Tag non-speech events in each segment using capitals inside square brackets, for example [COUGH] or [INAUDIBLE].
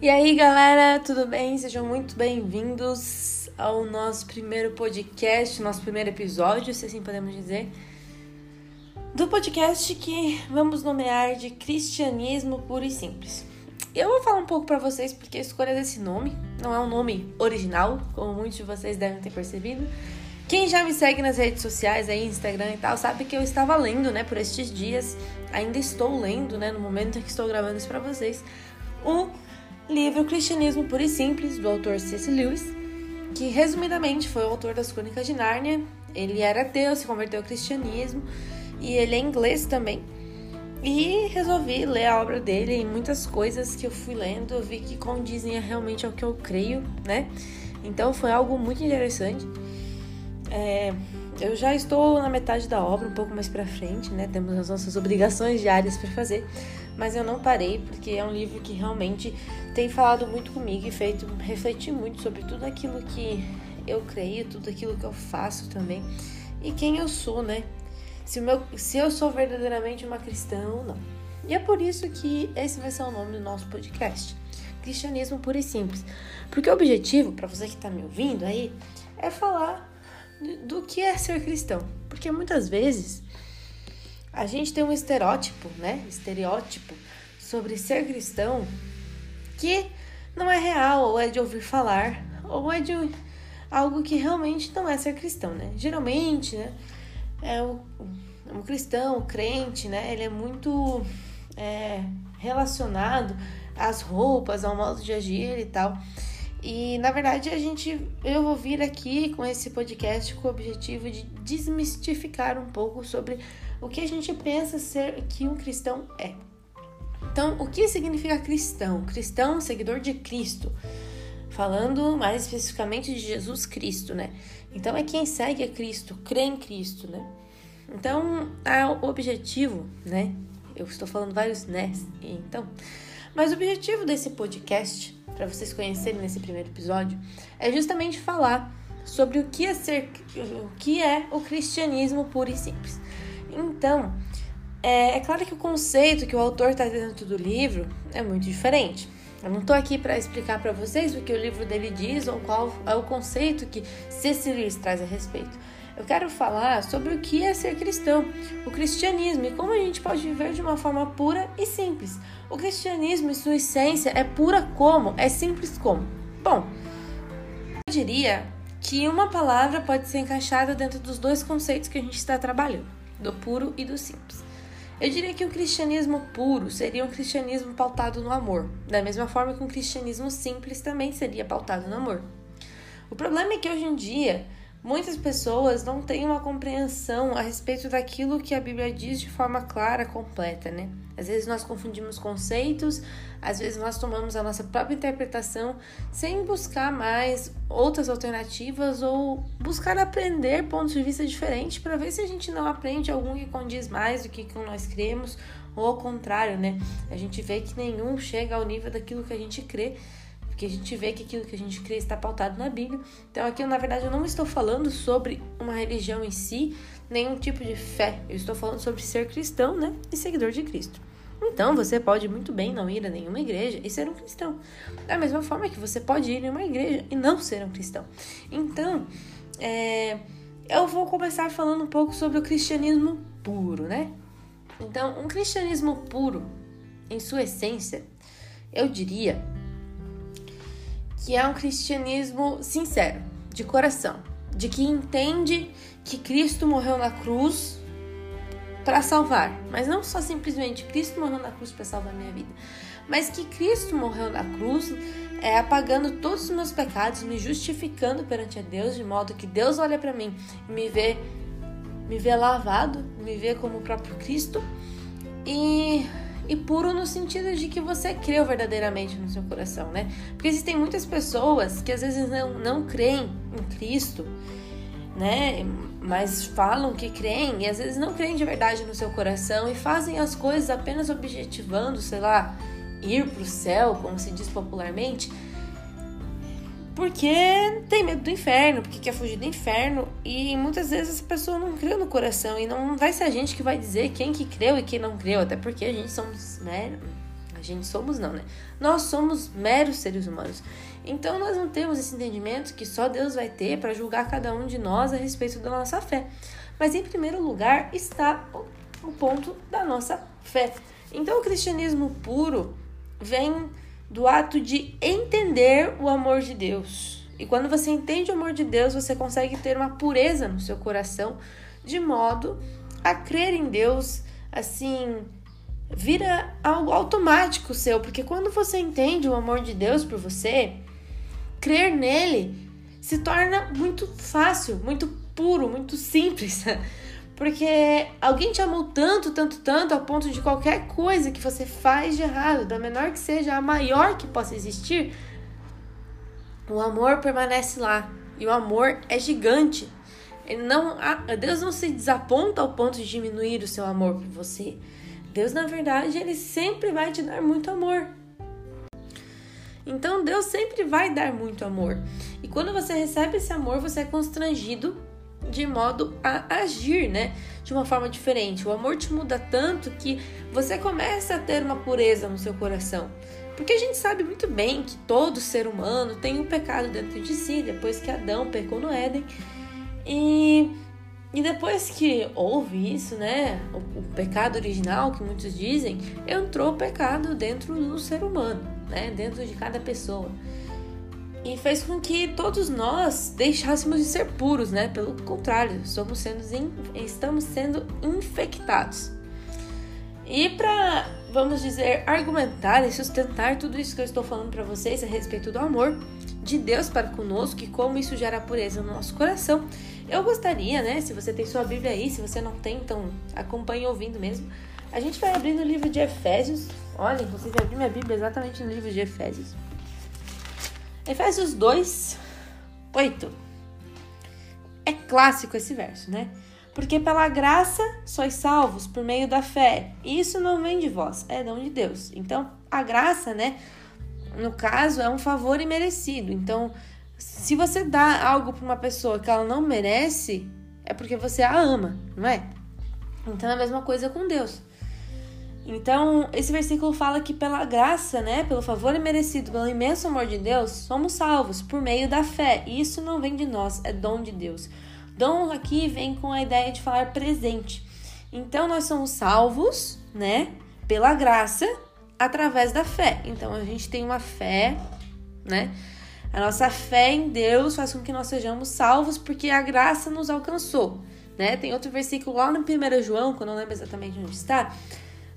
E aí, galera, tudo bem? Sejam muito bem-vindos ao nosso primeiro podcast, nosso primeiro episódio, se assim podemos dizer, do podcast que vamos nomear de Cristianismo Puro e Simples. Eu vou falar um pouco para vocês porque a escolha desse nome não é um nome original, como muitos de vocês devem ter percebido. Quem já me segue nas redes sociais, aí, Instagram e tal, sabe que eu estava lendo, né, por estes dias, ainda estou lendo, né, no momento em que estou gravando isso para vocês, o livro Cristianismo Puro e Simples, do autor C.S. Lewis, que resumidamente foi o autor das Crônicas de Nárnia. Ele era ateu, se converteu ao cristianismo e ele é inglês também. E resolvi ler a obra dele e muitas coisas que eu fui lendo eu vi que condizem realmente ao que eu creio, né? Então foi algo muito interessante. É, eu já estou na metade da obra, um pouco mais para frente, né? Temos as nossas obrigações diárias para fazer, mas eu não parei porque é um livro que realmente tem falado muito comigo e feito refletir muito sobre tudo aquilo que eu creio, tudo aquilo que eu faço também e quem eu sou, né? Se, meu, se eu sou verdadeiramente uma cristã ou não. E é por isso que esse vai ser o nome do nosso podcast. Cristianismo puro e simples. Porque o objetivo, para você que está me ouvindo aí, é falar do que é ser cristão. Porque muitas vezes a gente tem um estereótipo, né? Estereótipo sobre ser cristão que não é real, ou é de ouvir falar, ou é de algo que realmente não é ser cristão, né? Geralmente, né? É o, um cristão, um crente, né? Ele é muito é, relacionado às roupas, ao modo de agir e tal. E na verdade a gente eu vou vir aqui com esse podcast com o objetivo de desmistificar um pouco sobre o que a gente pensa ser que um cristão é. Então, o que significa cristão? Cristão, seguidor de Cristo. Falando mais especificamente de Jesus Cristo, né? Então é quem segue a Cristo, crê em Cristo, né? Então, o objetivo, né? Eu estou falando vários né, então, mas o objetivo desse podcast para vocês conhecerem nesse primeiro episódio, é justamente falar sobre o que é ser, o que é o cristianismo puro e simples. Então, é, é claro que o conceito que o autor está dentro do livro é muito diferente. Eu não estou aqui para explicar para vocês o que o livro dele diz ou qual é o conceito que. Lewis traz a respeito. Eu quero falar sobre o que é ser cristão, o cristianismo e como a gente pode viver de uma forma pura e simples. O cristianismo, em sua essência, é pura como? É simples como? Bom, eu diria que uma palavra pode ser encaixada dentro dos dois conceitos que a gente está trabalhando, do puro e do simples. Eu diria que o cristianismo puro seria um cristianismo pautado no amor, da mesma forma que um cristianismo simples também seria pautado no amor. O problema é que hoje em dia Muitas pessoas não têm uma compreensão a respeito daquilo que a Bíblia diz de forma clara, completa, né? Às vezes nós confundimos conceitos, às vezes nós tomamos a nossa própria interpretação sem buscar mais outras alternativas ou buscar aprender pontos de vista diferentes para ver se a gente não aprende algum que condiz mais do que nós cremos ou ao contrário, né? A gente vê que nenhum chega ao nível daquilo que a gente crê porque a gente vê que aquilo que a gente crê está pautado na Bíblia. Então, aqui, na verdade, eu não estou falando sobre uma religião em si, nenhum tipo de fé. Eu estou falando sobre ser cristão, né? E seguidor de Cristo. Então, você pode muito bem não ir a nenhuma igreja e ser um cristão. Da mesma forma que você pode ir em uma igreja e não ser um cristão. Então, é, eu vou começar falando um pouco sobre o cristianismo puro, né? Então, um cristianismo puro, em sua essência, eu diria que é um cristianismo sincero, de coração, de que entende que Cristo morreu na cruz para salvar, mas não só simplesmente Cristo morreu na cruz para salvar minha vida, mas que Cristo morreu na cruz é, apagando todos os meus pecados, me justificando perante a Deus, de modo que Deus olha para mim e me vê, me vê lavado, me vê como o próprio Cristo. E e puro no sentido de que você creu verdadeiramente no seu coração, né? Porque existem muitas pessoas que às vezes não, não creem em Cristo, né? Mas falam que creem e às vezes não creem de verdade no seu coração e fazem as coisas apenas objetivando, sei lá, ir para o céu, como se diz popularmente, porque tem medo do inferno, porque quer fugir do inferno. E muitas vezes essa pessoa não creu no coração. E não vai ser a gente que vai dizer quem que creu e quem não creu. Até porque a gente somos, né? A gente somos não, né? Nós somos meros seres humanos. Então nós não temos esse entendimento que só Deus vai ter para julgar cada um de nós a respeito da nossa fé. Mas em primeiro lugar está o ponto da nossa fé. Então o cristianismo puro vem do ato de entender o amor de Deus. E quando você entende o amor de Deus, você consegue ter uma pureza no seu coração, de modo a crer em Deus, assim, vira algo automático seu, porque quando você entende o amor de Deus por você, crer nele se torna muito fácil, muito puro, muito simples. [LAUGHS] Porque alguém te amou tanto, tanto, tanto, a ponto de qualquer coisa que você faz de errado, da menor que seja, a maior que possa existir, o amor permanece lá. E o amor é gigante. Ele não, Deus não se desaponta ao ponto de diminuir o seu amor por você. Deus, na verdade, ele sempre vai te dar muito amor. Então, Deus sempre vai dar muito amor. E quando você recebe esse amor, você é constrangido de modo a agir, né? De uma forma diferente. O amor te muda tanto que você começa a ter uma pureza no seu coração. Porque a gente sabe muito bem que todo ser humano tem um pecado dentro de si, depois que Adão pecou no Éden. E, e depois que houve isso, né? O, o pecado original, que muitos dizem, entrou o pecado dentro do ser humano, né? Dentro de cada pessoa e fez com que todos nós deixássemos de ser puros, né? Pelo contrário, somos sendo, estamos sendo infectados. E para, vamos dizer, argumentar e sustentar tudo isso que eu estou falando para vocês a respeito do amor de Deus para conosco e como isso gera pureza no nosso coração, eu gostaria, né? Se você tem sua Bíblia aí, se você não tem, então acompanhe ouvindo mesmo. A gente vai abrir no livro de Efésios. Olha, inclusive abri minha Bíblia exatamente no livro de Efésios. Efésios 2, 8. É clássico esse verso, né? Porque pela graça sois salvos por meio da fé. Isso não vem de vós, é dom de Deus. Então, a graça, né? No caso, é um favor imerecido. Então, se você dá algo para uma pessoa que ela não merece, é porque você a ama, não é? Então é a mesma coisa com Deus. Então, esse versículo fala que pela graça, né, pelo favor imerecido, pelo imenso amor de Deus, somos salvos por meio da fé. E isso não vem de nós, é dom de Deus. Dom aqui vem com a ideia de falar presente. Então, nós somos salvos, né, pela graça, através da fé. Então, a gente tem uma fé, né? A nossa fé em Deus faz com que nós sejamos salvos porque a graça nos alcançou, né? Tem outro versículo lá no 1 João, que eu não lembro exatamente onde está,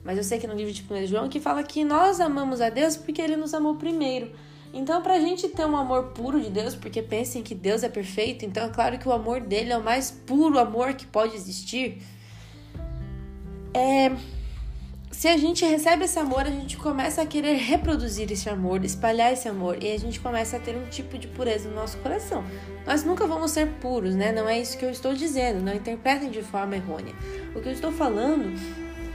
mas eu sei que no livro de 1 João que fala que nós amamos a Deus porque ele nos amou primeiro. Então, para a gente ter um amor puro de Deus, porque pensem que Deus é perfeito, então é claro que o amor dele é o mais puro amor que pode existir. É, se a gente recebe esse amor, a gente começa a querer reproduzir esse amor, espalhar esse amor, e a gente começa a ter um tipo de pureza no nosso coração. Nós nunca vamos ser puros, né? Não é isso que eu estou dizendo, não interpretem de forma errônea. O que eu estou falando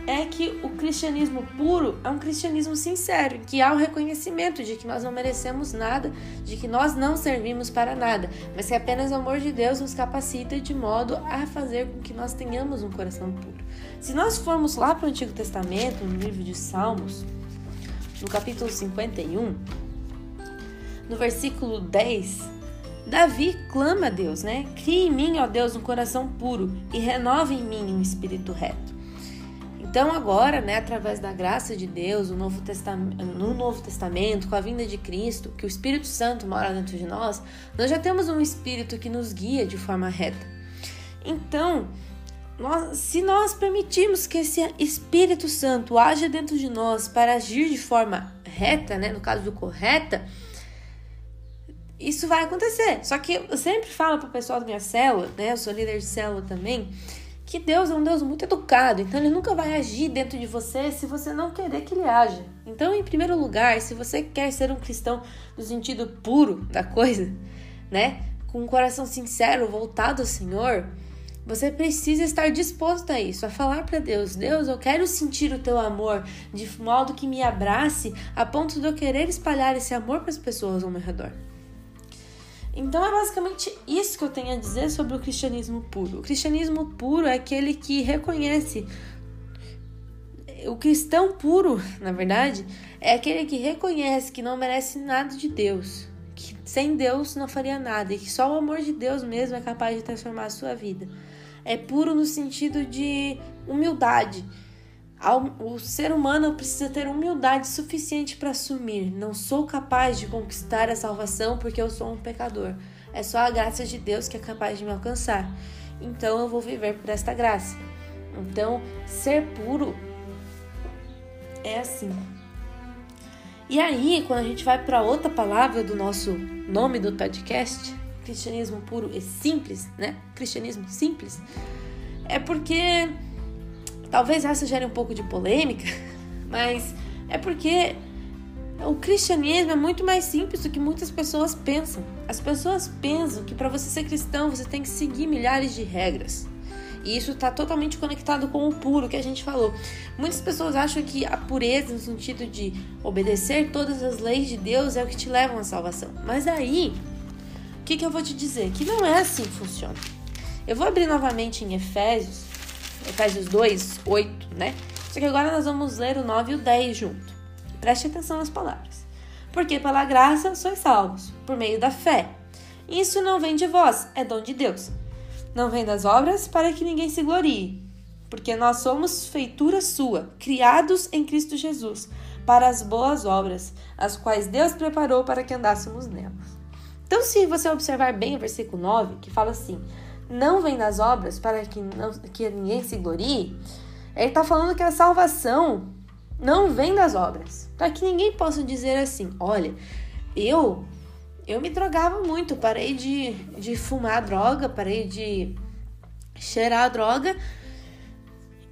é que o cristianismo puro é um cristianismo sincero, que há o reconhecimento de que nós não merecemos nada, de que nós não servimos para nada, mas que apenas o amor de Deus nos capacita de modo a fazer com que nós tenhamos um coração puro. Se nós formos lá para o Antigo Testamento, no livro de Salmos, no capítulo 51, no versículo 10, Davi clama a Deus, né? Crie em mim, ó Deus, um coração puro e renove em mim um espírito reto. Então agora, né, através da graça de Deus, no Novo, no Novo Testamento, com a vinda de Cristo, que o Espírito Santo mora dentro de nós, nós já temos um Espírito que nos guia de forma reta. Então, nós, se nós permitirmos que esse Espírito Santo haja dentro de nós para agir de forma reta, né, no caso do correta, isso vai acontecer. Só que eu sempre falo para o pessoal da minha célula, né, eu sou líder de célula também, que Deus é um Deus muito educado, então ele nunca vai agir dentro de você se você não querer que ele haja. Então, em primeiro lugar, se você quer ser um cristão no sentido puro da coisa, né, com um coração sincero, voltado ao Senhor, você precisa estar disposto a isso, a falar para Deus: Deus, eu quero sentir o teu amor de modo que me abrace a ponto de eu querer espalhar esse amor para as pessoas ao meu redor. Então é basicamente isso que eu tenho a dizer sobre o cristianismo puro. O cristianismo puro é aquele que reconhece o cristão puro, na verdade, é aquele que reconhece que não merece nada de Deus, que sem Deus não faria nada e que só o amor de Deus mesmo é capaz de transformar a sua vida. É puro no sentido de humildade. O ser humano precisa ter humildade suficiente para assumir: não sou capaz de conquistar a salvação porque eu sou um pecador. É só a graça de Deus que é capaz de me alcançar. Então eu vou viver por esta graça. Então, ser puro é assim. E aí, quando a gente vai para outra palavra do nosso nome do podcast, cristianismo puro e simples, né? Cristianismo simples, é porque talvez essa gere um pouco de polêmica, [LAUGHS] mas é porque o cristianismo é muito mais simples do que muitas pessoas pensam. As pessoas pensam que para você ser cristão você tem que seguir milhares de regras. E isso está totalmente conectado com o puro que a gente falou. Muitas pessoas acham que a pureza, no sentido de obedecer todas as leis de Deus, é o que te leva à salvação. Mas aí, o que, que eu vou te dizer? Que não é assim que funciona. Eu vou abrir novamente em Efésios, Efésios 2, 8, né? Só que agora nós vamos ler o 9 e o 10 junto. Preste atenção nas palavras. Porque pela graça sois salvos, por meio da fé. Isso não vem de vós, é dom de Deus não vem das obras para que ninguém se glorie, porque nós somos feitura sua, criados em Cristo Jesus, para as boas obras, as quais Deus preparou para que andássemos nelas. Então, se você observar bem o versículo 9, que fala assim: não vem das obras para que, não, que ninguém se glorie, ele está falando que a salvação não vem das obras, para que ninguém possa dizer assim: olha, eu eu me drogava muito, parei de, de fumar droga, parei de cheirar droga.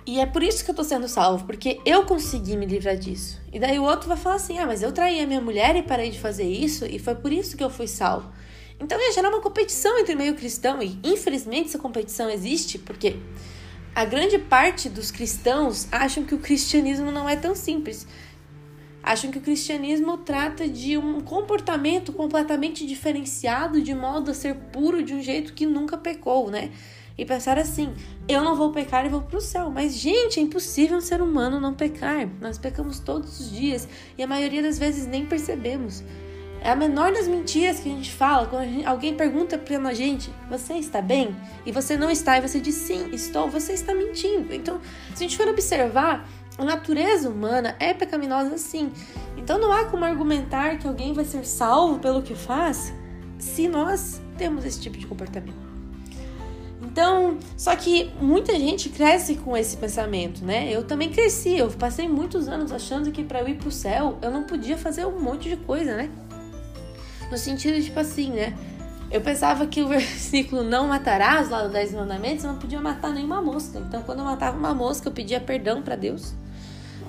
E é por isso que eu tô sendo salvo, porque eu consegui me livrar disso. E daí o outro vai falar assim: ah, mas eu traí a minha mulher e parei de fazer isso, e foi por isso que eu fui salvo. Então ia gerar uma competição entre meio cristão, e infelizmente essa competição existe, porque a grande parte dos cristãos acham que o cristianismo não é tão simples acham que o cristianismo trata de um comportamento completamente diferenciado de modo a ser puro de um jeito que nunca pecou, né? E pensar assim, eu não vou pecar e vou pro céu. Mas, gente, é impossível um ser humano não pecar. Nós pecamos todos os dias e a maioria das vezes nem percebemos. É a menor das mentiras que a gente fala quando gente, alguém pergunta pra gente: Você está bem? E você não está, e você diz sim, estou, você está mentindo. Então, se a gente for observar, a natureza humana é pecaminosa sim. Então não há como argumentar que alguém vai ser salvo pelo que faz se nós temos esse tipo de comportamento. Então, só que muita gente cresce com esse pensamento, né? Eu também cresci, eu passei muitos anos achando que para eu ir pro céu eu não podia fazer um monte de coisa, né? No sentido, tipo assim, né? Eu pensava que o [LAUGHS] versículo não matarás, lá do 10 mandamentos, eu não podia matar nenhuma mosca. Então, quando eu matava uma mosca, eu pedia perdão para Deus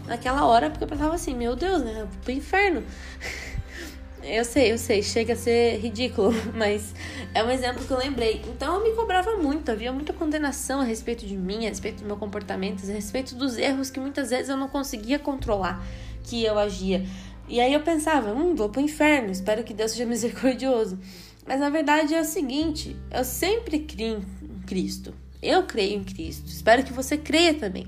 naquela hora, porque eu pensava assim, meu Deus, né? Pro inferno. [LAUGHS] Eu sei, eu sei, chega a ser ridículo, [LAUGHS] mas é um exemplo que eu lembrei. Então eu me cobrava muito, havia muita condenação a respeito de mim, a respeito do meu comportamento, a respeito dos erros que muitas vezes eu não conseguia controlar que eu agia. E aí eu pensava, hum, vou pro inferno, espero que Deus seja [LAUGHS] misericordioso. Mas na verdade é o seguinte, eu sempre criei em Cristo. Eu creio em Cristo. Espero que você creia também.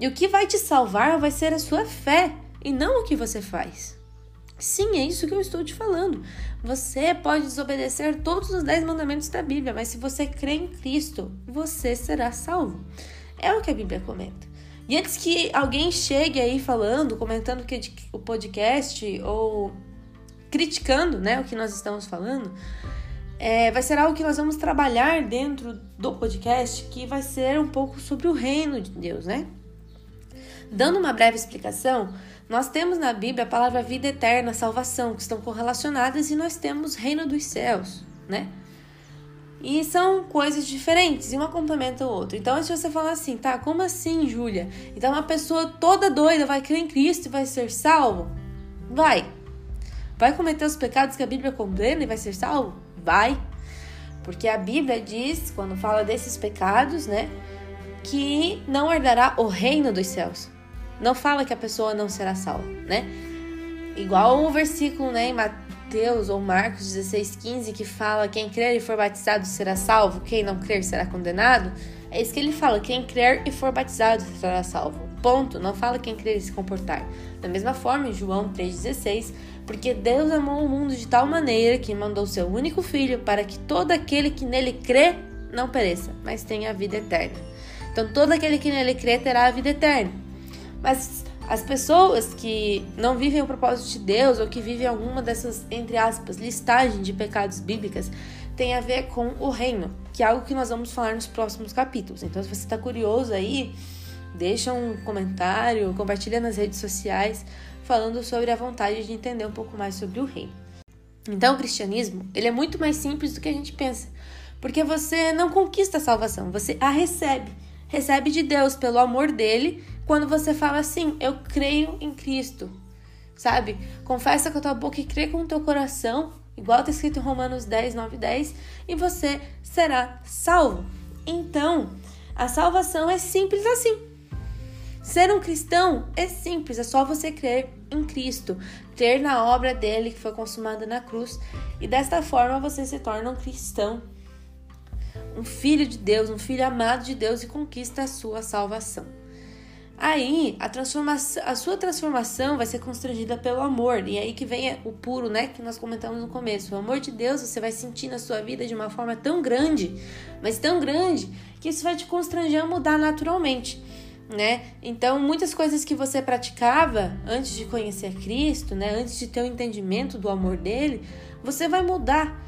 E o que vai te salvar vai ser a sua fé e não o que você faz. Sim, é isso que eu estou te falando. Você pode desobedecer todos os dez mandamentos da Bíblia, mas se você crê em Cristo, você será salvo. É o que a Bíblia comenta. E antes que alguém chegue aí falando, comentando que o podcast ou criticando né, o que nós estamos falando, é, vai ser algo que nós vamos trabalhar dentro do podcast, que vai ser um pouco sobre o reino de Deus, né? Dando uma breve explicação, nós temos na Bíblia a palavra vida eterna, salvação, que estão correlacionadas, e nós temos reino dos céus, né? E são coisas diferentes, e uma complementa o outro. Então, se você falar assim, tá, como assim, Júlia? Então, uma pessoa toda doida vai crer em Cristo e vai ser salvo? Vai. Vai cometer os pecados que a Bíblia condena e vai ser salvo? Vai. Porque a Bíblia diz, quando fala desses pecados, né, que não herdará o reino dos céus. Não fala que a pessoa não será salva, né? Igual o versículo né, em ou Marcos 16,15 que fala: quem crer e for batizado será salvo, quem não crer será condenado. É isso que ele fala: quem crer e for batizado será salvo. Ponto. Não fala quem querer se comportar. Da mesma forma, em João 3,16, porque Deus amou o mundo de tal maneira que mandou seu único filho para que todo aquele que nele crê não pereça, mas tenha a vida eterna. Então, todo aquele que nele crê terá a vida eterna. Mas as pessoas que não vivem o propósito de Deus ou que vivem alguma dessas, entre aspas, listagem de pecados bíblicas, tem a ver com o reino, que é algo que nós vamos falar nos próximos capítulos. Então, se você está curioso aí, deixa um comentário, compartilha nas redes sociais, falando sobre a vontade de entender um pouco mais sobre o reino. Então, o cristianismo, ele é muito mais simples do que a gente pensa, porque você não conquista a salvação, você a recebe. Recebe de Deus pelo amor dele, quando você fala assim, eu creio em Cristo. Sabe? Confessa com a tua boca e crê com o teu coração, igual está escrito em Romanos 10, 9 10, e você será salvo. Então, a salvação é simples assim. Ser um cristão é simples, é só você crer em Cristo, crer na obra dele que foi consumada na cruz, e desta forma você se torna um cristão, um filho de Deus, um filho amado de Deus e conquista a sua salvação. Aí, a transformação, a sua transformação vai ser constrangida pelo amor, e aí que vem o puro, né, que nós comentamos no começo. O amor de Deus você vai sentir na sua vida de uma forma tão grande, mas tão grande, que isso vai te constranger a mudar naturalmente né? Então, muitas coisas que você praticava antes de conhecer Cristo, né, antes de ter o entendimento do amor dele, você vai mudar.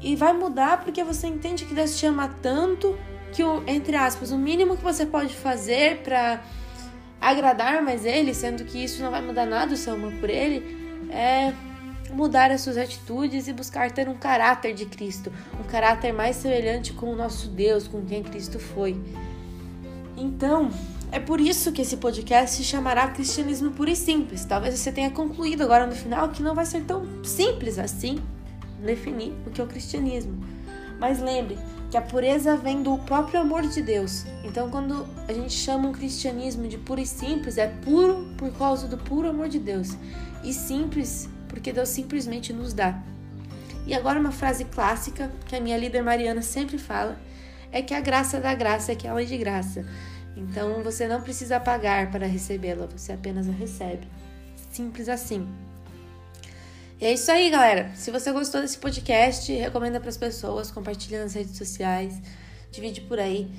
E vai mudar porque você entende que Deus te ama tanto que o, entre aspas, o mínimo que você pode fazer para agradar mais ele, sendo que isso não vai mudar nada o seu amor por ele, é mudar as suas atitudes e buscar ter um caráter de Cristo, um caráter mais semelhante com o nosso Deus, com quem Cristo foi. Então, é por isso que esse podcast se chamará Cristianismo Puro e Simples. Talvez você tenha concluído agora no final que não vai ser tão simples assim definir o que é o cristianismo. Mas lembre que a pureza vem do próprio amor de Deus. Então, quando a gente chama um cristianismo de puro e simples, é puro por causa do puro amor de Deus e simples porque Deus simplesmente nos dá. E agora, uma frase clássica que a minha líder Mariana sempre fala é que a graça da graça é que ela é de graça. Então você não precisa pagar para recebê-la, você apenas a recebe. Simples assim. E é isso aí, galera. Se você gostou desse podcast, recomenda para as pessoas, compartilha nas redes sociais, divide por aí.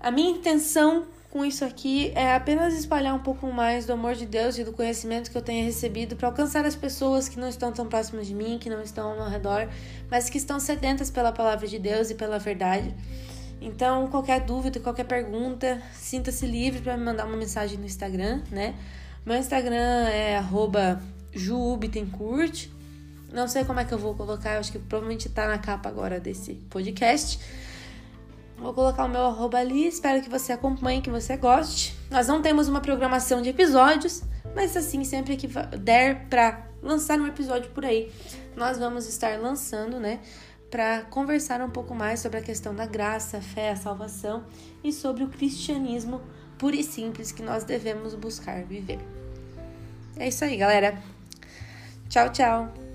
A minha intenção com isso aqui é apenas espalhar um pouco mais do amor de Deus e do conhecimento que eu tenho recebido para alcançar as pessoas que não estão tão próximas de mim, que não estão ao meu redor, mas que estão sedentas pela palavra de Deus e pela verdade. Então, qualquer dúvida, qualquer pergunta, sinta-se livre para me mandar uma mensagem no Instagram, né? Meu Instagram é @juubitencourt. Não sei como é que eu vou colocar, acho que provavelmente tá na capa agora desse podcast. Vou colocar o meu arroba ali, espero que você acompanhe, que você goste. Nós não temos uma programação de episódios, mas assim, sempre que der para lançar um episódio por aí, nós vamos estar lançando, né? para conversar um pouco mais sobre a questão da graça, fé, a salvação e sobre o cristianismo puro e simples que nós devemos buscar viver. É isso aí, galera. Tchau, tchau.